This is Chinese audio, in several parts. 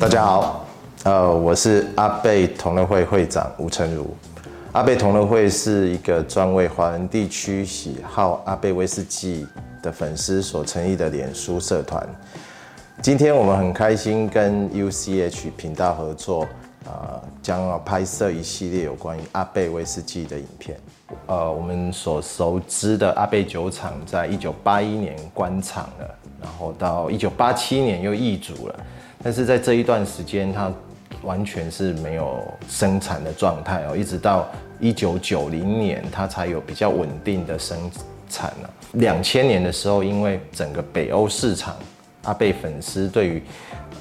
大家好，呃，我是阿贝同乐会会长吴成儒。阿贝同乐会是一个专为华人地区喜好阿贝威士忌的粉丝所成立的脸书社团。今天我们很开心跟 UCH 频道合作，呃，将要拍摄一系列有关于阿贝威士忌的影片。呃，我们所熟知的阿贝酒厂在一九八一年关厂了，然后到一九八七年又易主了，但是在这一段时间，它完全是没有生产的状态哦，一直到一九九零年，它才有比较稳定的生产了。两千年的时候，因为整个北欧市场，阿贝粉丝对于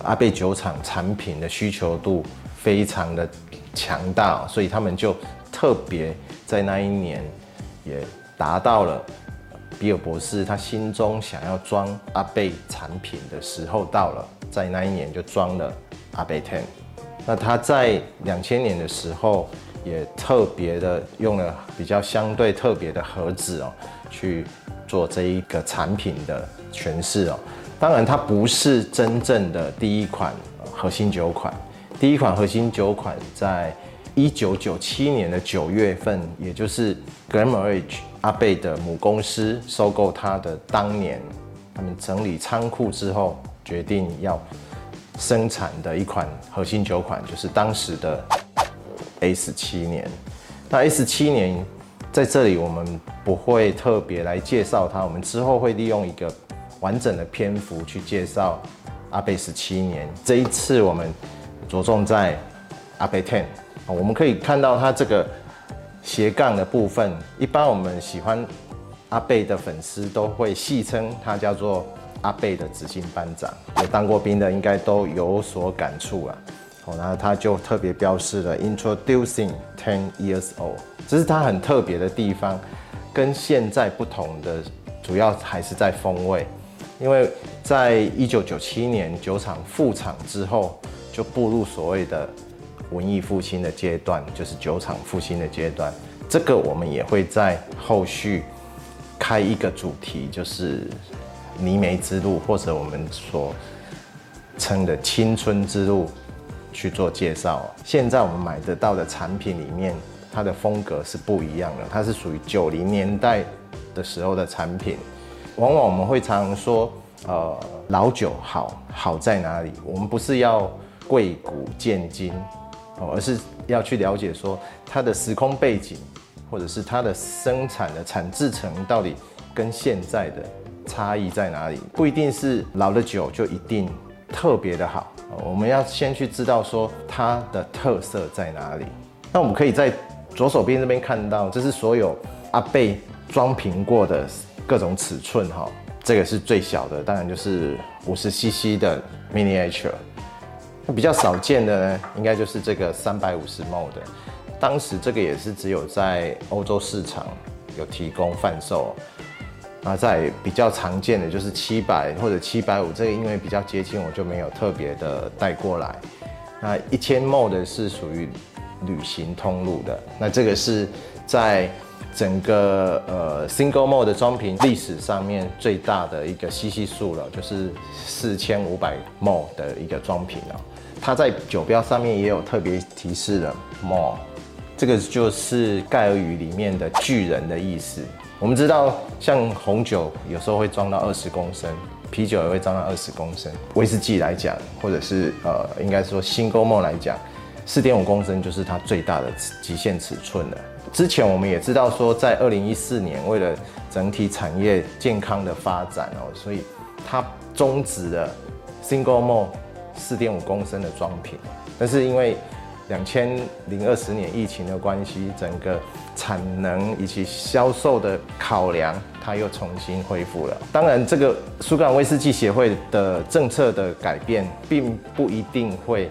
阿贝酒厂产品的需求度非常的强大，所以他们就特别在那一年也达到了比尔博士他心中想要装阿贝产品的时候到了，在那一年就装了阿贝 Ten。那他在两千年的时候也特别的用了比较相对特别的盒子哦，去做这一个产品的诠释哦。当然，它不是真正的第一款核心酒款。第一款核心酒款在一九九七年的九月份，也就是 g l a m o r a g e 阿贝的母公司收购它的当年，他们整理仓库之后，决定要生产的一款核心酒款，就是当时的 A 十七年。那 A 十七年在这里我们不会特别来介绍它，我们之后会利用一个。完整的篇幅去介绍阿贝十七年，这一次我们着重在阿贝 Ten。我们可以看到它这个斜杠的部分，一般我们喜欢阿贝的粉丝都会戏称它叫做阿贝的执行班长。有当过兵的应该都有所感触啊。然后他就特别标示了 Introducing Ten Years Old，这是它很特别的地方，跟现在不同的，主要还是在风味。因为在一九九七年酒厂复厂之后，就步入所谓的文艺复兴的阶段，就是酒厂复兴的阶段。这个我们也会在后续开一个主题，就是泥煤之路，或者我们所称的青春之路去做介绍。现在我们买得到的产品里面，它的风格是不一样的，它是属于九零年代的时候的产品。往往我们会常常说，呃，老酒好好在哪里？我们不是要贵古见今，哦，而是要去了解说它的时空背景，或者是它的生产的产制程到底跟现在的差异在哪里？不一定是老的酒就一定特别的好，我们要先去知道说它的特色在哪里。那我们可以在左手边这边看到，这是所有阿贝装瓶过的。各种尺寸哈，这个是最小的，当然就是五十 CC 的 Miniature。比较少见的呢，应该就是这个三百五十 ml 的。当时这个也是只有在欧洲市场有提供贩售。那在比较常见的就是七百或者七百五，这个因为比较接近，我就没有特别的带过来。那一千 ml 的是属于旅行通路的。那这个是在。整个呃 single mod 的装瓶历史上面最大的一个 CC 数了，就是四千五百 ml 的一个装瓶哦。它在酒标上面也有特别提示的 malt，这个就是盖尔语里面的巨人的意思。我们知道，像红酒有时候会装到二十公升，啤酒也会装到二十公升。威士忌来讲，或者是呃，应该说 single malt 来讲，四点五公升就是它最大的极限尺寸了。之前我们也知道说，在二零一四年，为了整体产业健康的发展哦，所以它终止了 single malt 四点五公升的装瓶。但是因为两千零二十年疫情的关系，整个产能以及销售的考量，它又重新恢复了。当然，这个苏格兰威士忌协会的政策的改变，并不一定会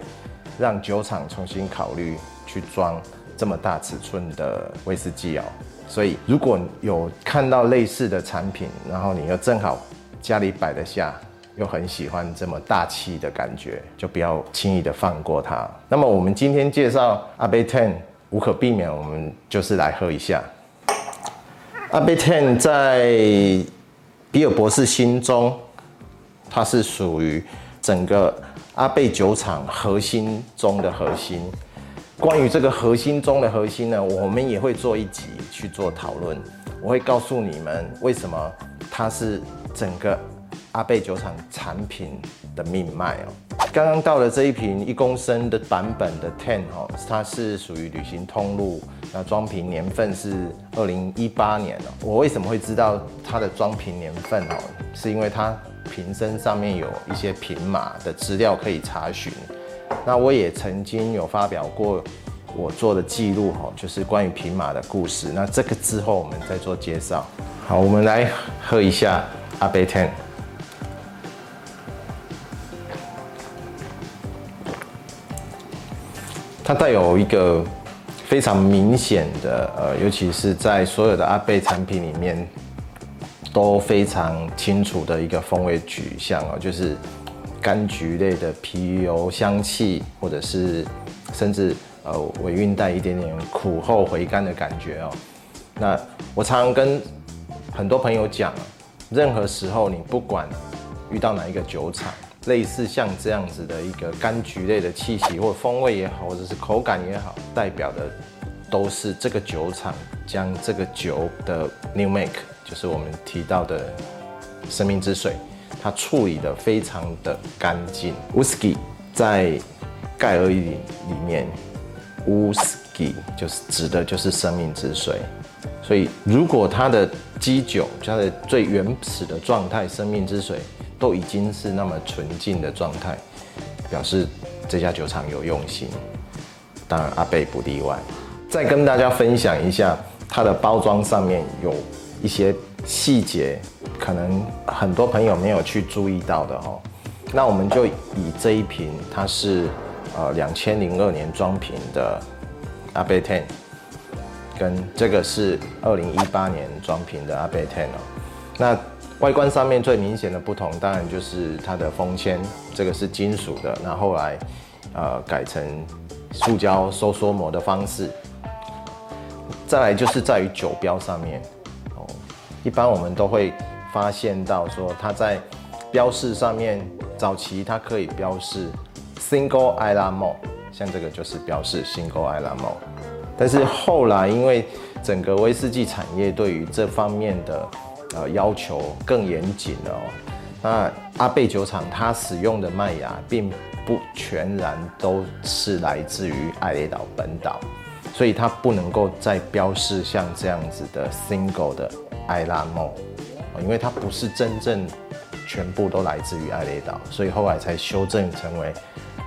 让酒厂重新考虑去装。这么大尺寸的威士忌哦，所以如果有看到类似的产品，然后你又正好家里摆得下，又很喜欢这么大气的感觉，就不要轻易的放过它。那么我们今天介绍阿贝 Ten，无可避免，我们就是来喝一下。阿贝 Ten 在比尔博士心中，它是属于整个阿贝酒厂核心中的核心。关于这个核心中的核心呢，我们也会做一集去做讨论。我会告诉你们为什么它是整个阿贝酒厂产品的命脉哦。刚刚到了这一瓶一公升的版本的 Ten 哦，它是属于旅行通路，那装瓶年份是二零一八年哦。我为什么会知道它的装瓶年份哦？是因为它瓶身上面有一些瓶码的资料可以查询。那我也曾经有发表过我做的记录哈，就是关于瓶码的故事。那这个之后我们再做介绍。好，我们来喝一下阿贝 Ten。它带有一个非常明显的，呃，尤其是在所有的阿贝产品里面都非常清楚的一个风味取向哦，就是柑橘类的皮油香气，或者是甚至呃尾韵带一点点苦后回甘的感觉哦。那我常常跟很多朋友讲，任何时候你不管遇到哪一个酒厂。类似像这样子的一个柑橘类的气息或风味也好，或者是口感也好，代表的都是这个酒厂将这个酒的 new make，就是我们提到的生命之水，它处理得非常的干净。Whisky 在盖尔语里面，Whisky 就是指的就是生命之水，所以如果它的基酒，它的最原始的状态，生命之水。都已经是那么纯净的状态，表示这家酒厂有用心。当然阿贝不例外。再跟大家分享一下它的包装上面有一些细节，可能很多朋友没有去注意到的哦。那我们就以这一瓶，它是呃两千零二年装瓶的阿贝 Ten，跟这个是二零一八年装瓶的阿贝 Ten 哦。那外观上面最明显的不同，当然就是它的封签，这个是金属的，那后来呃改成塑胶收缩膜的方式。再来就是在于酒标上面哦，一般我们都会发现到说它在标示上面，早期它可以标示 Single Isla Mo，像这个就是标示 Single Isla Mo，但是后来因为整个威士忌产业对于这方面的呃，要求更严谨了哦。那阿贝酒厂它使用的麦芽并不全然都是来自于艾雷岛本岛，所以它不能够再标示像这样子的 single 的艾拉莫，因为它不是真正全部都来自于艾雷岛，所以后来才修正成为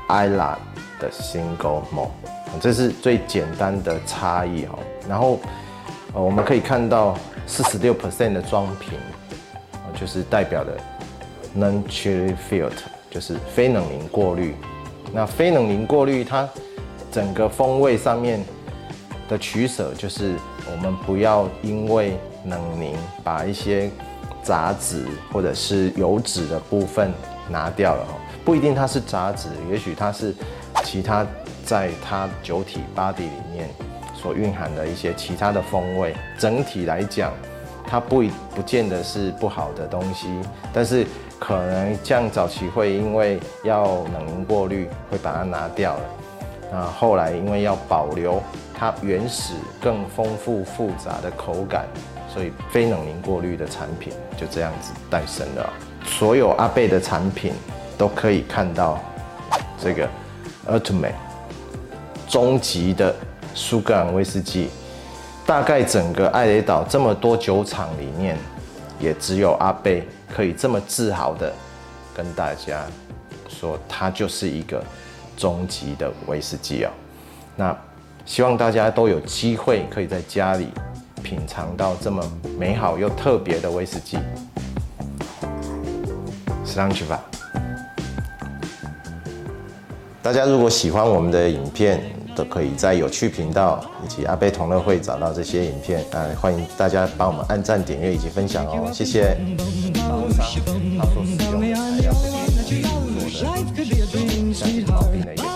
艾拉的 single malt，这是最简单的差异哦。然后呃，我们可以看到。四十六 percent 的装瓶，就是代表的 non-chill-filter，就是非冷凝过滤。那非冷凝过滤，它整个风味上面的取舍，就是我们不要因为冷凝把一些杂质或者是油脂的部分拿掉了。不一定它是杂质，也许它是其他在它酒体 body 里面。所蕴含的一些其他的风味，整体来讲，它不不见得是不好的东西，但是可能像早期会因为要冷凝过滤，会把它拿掉了。那后来因为要保留它原始更丰富复杂的口感，所以非冷凝过滤的产品就这样子诞生了。所有阿贝的产品都可以看到这个 Ultimate 终极的。苏格兰威士忌，大概整个艾雷岛这么多酒厂里面，也只有阿贝可以这么自豪的跟大家说，它就是一个终极的威士忌哦。那希望大家都有机会可以在家里品尝到这么美好又特别的威士忌。上去吧！大家如果喜欢我们的影片，都可以在有趣频道以及阿贝同乐会找到这些影片，啊，欢迎大家帮我们按赞、点阅以及分享哦，谢谢。他所使用的材料是做的像毛病的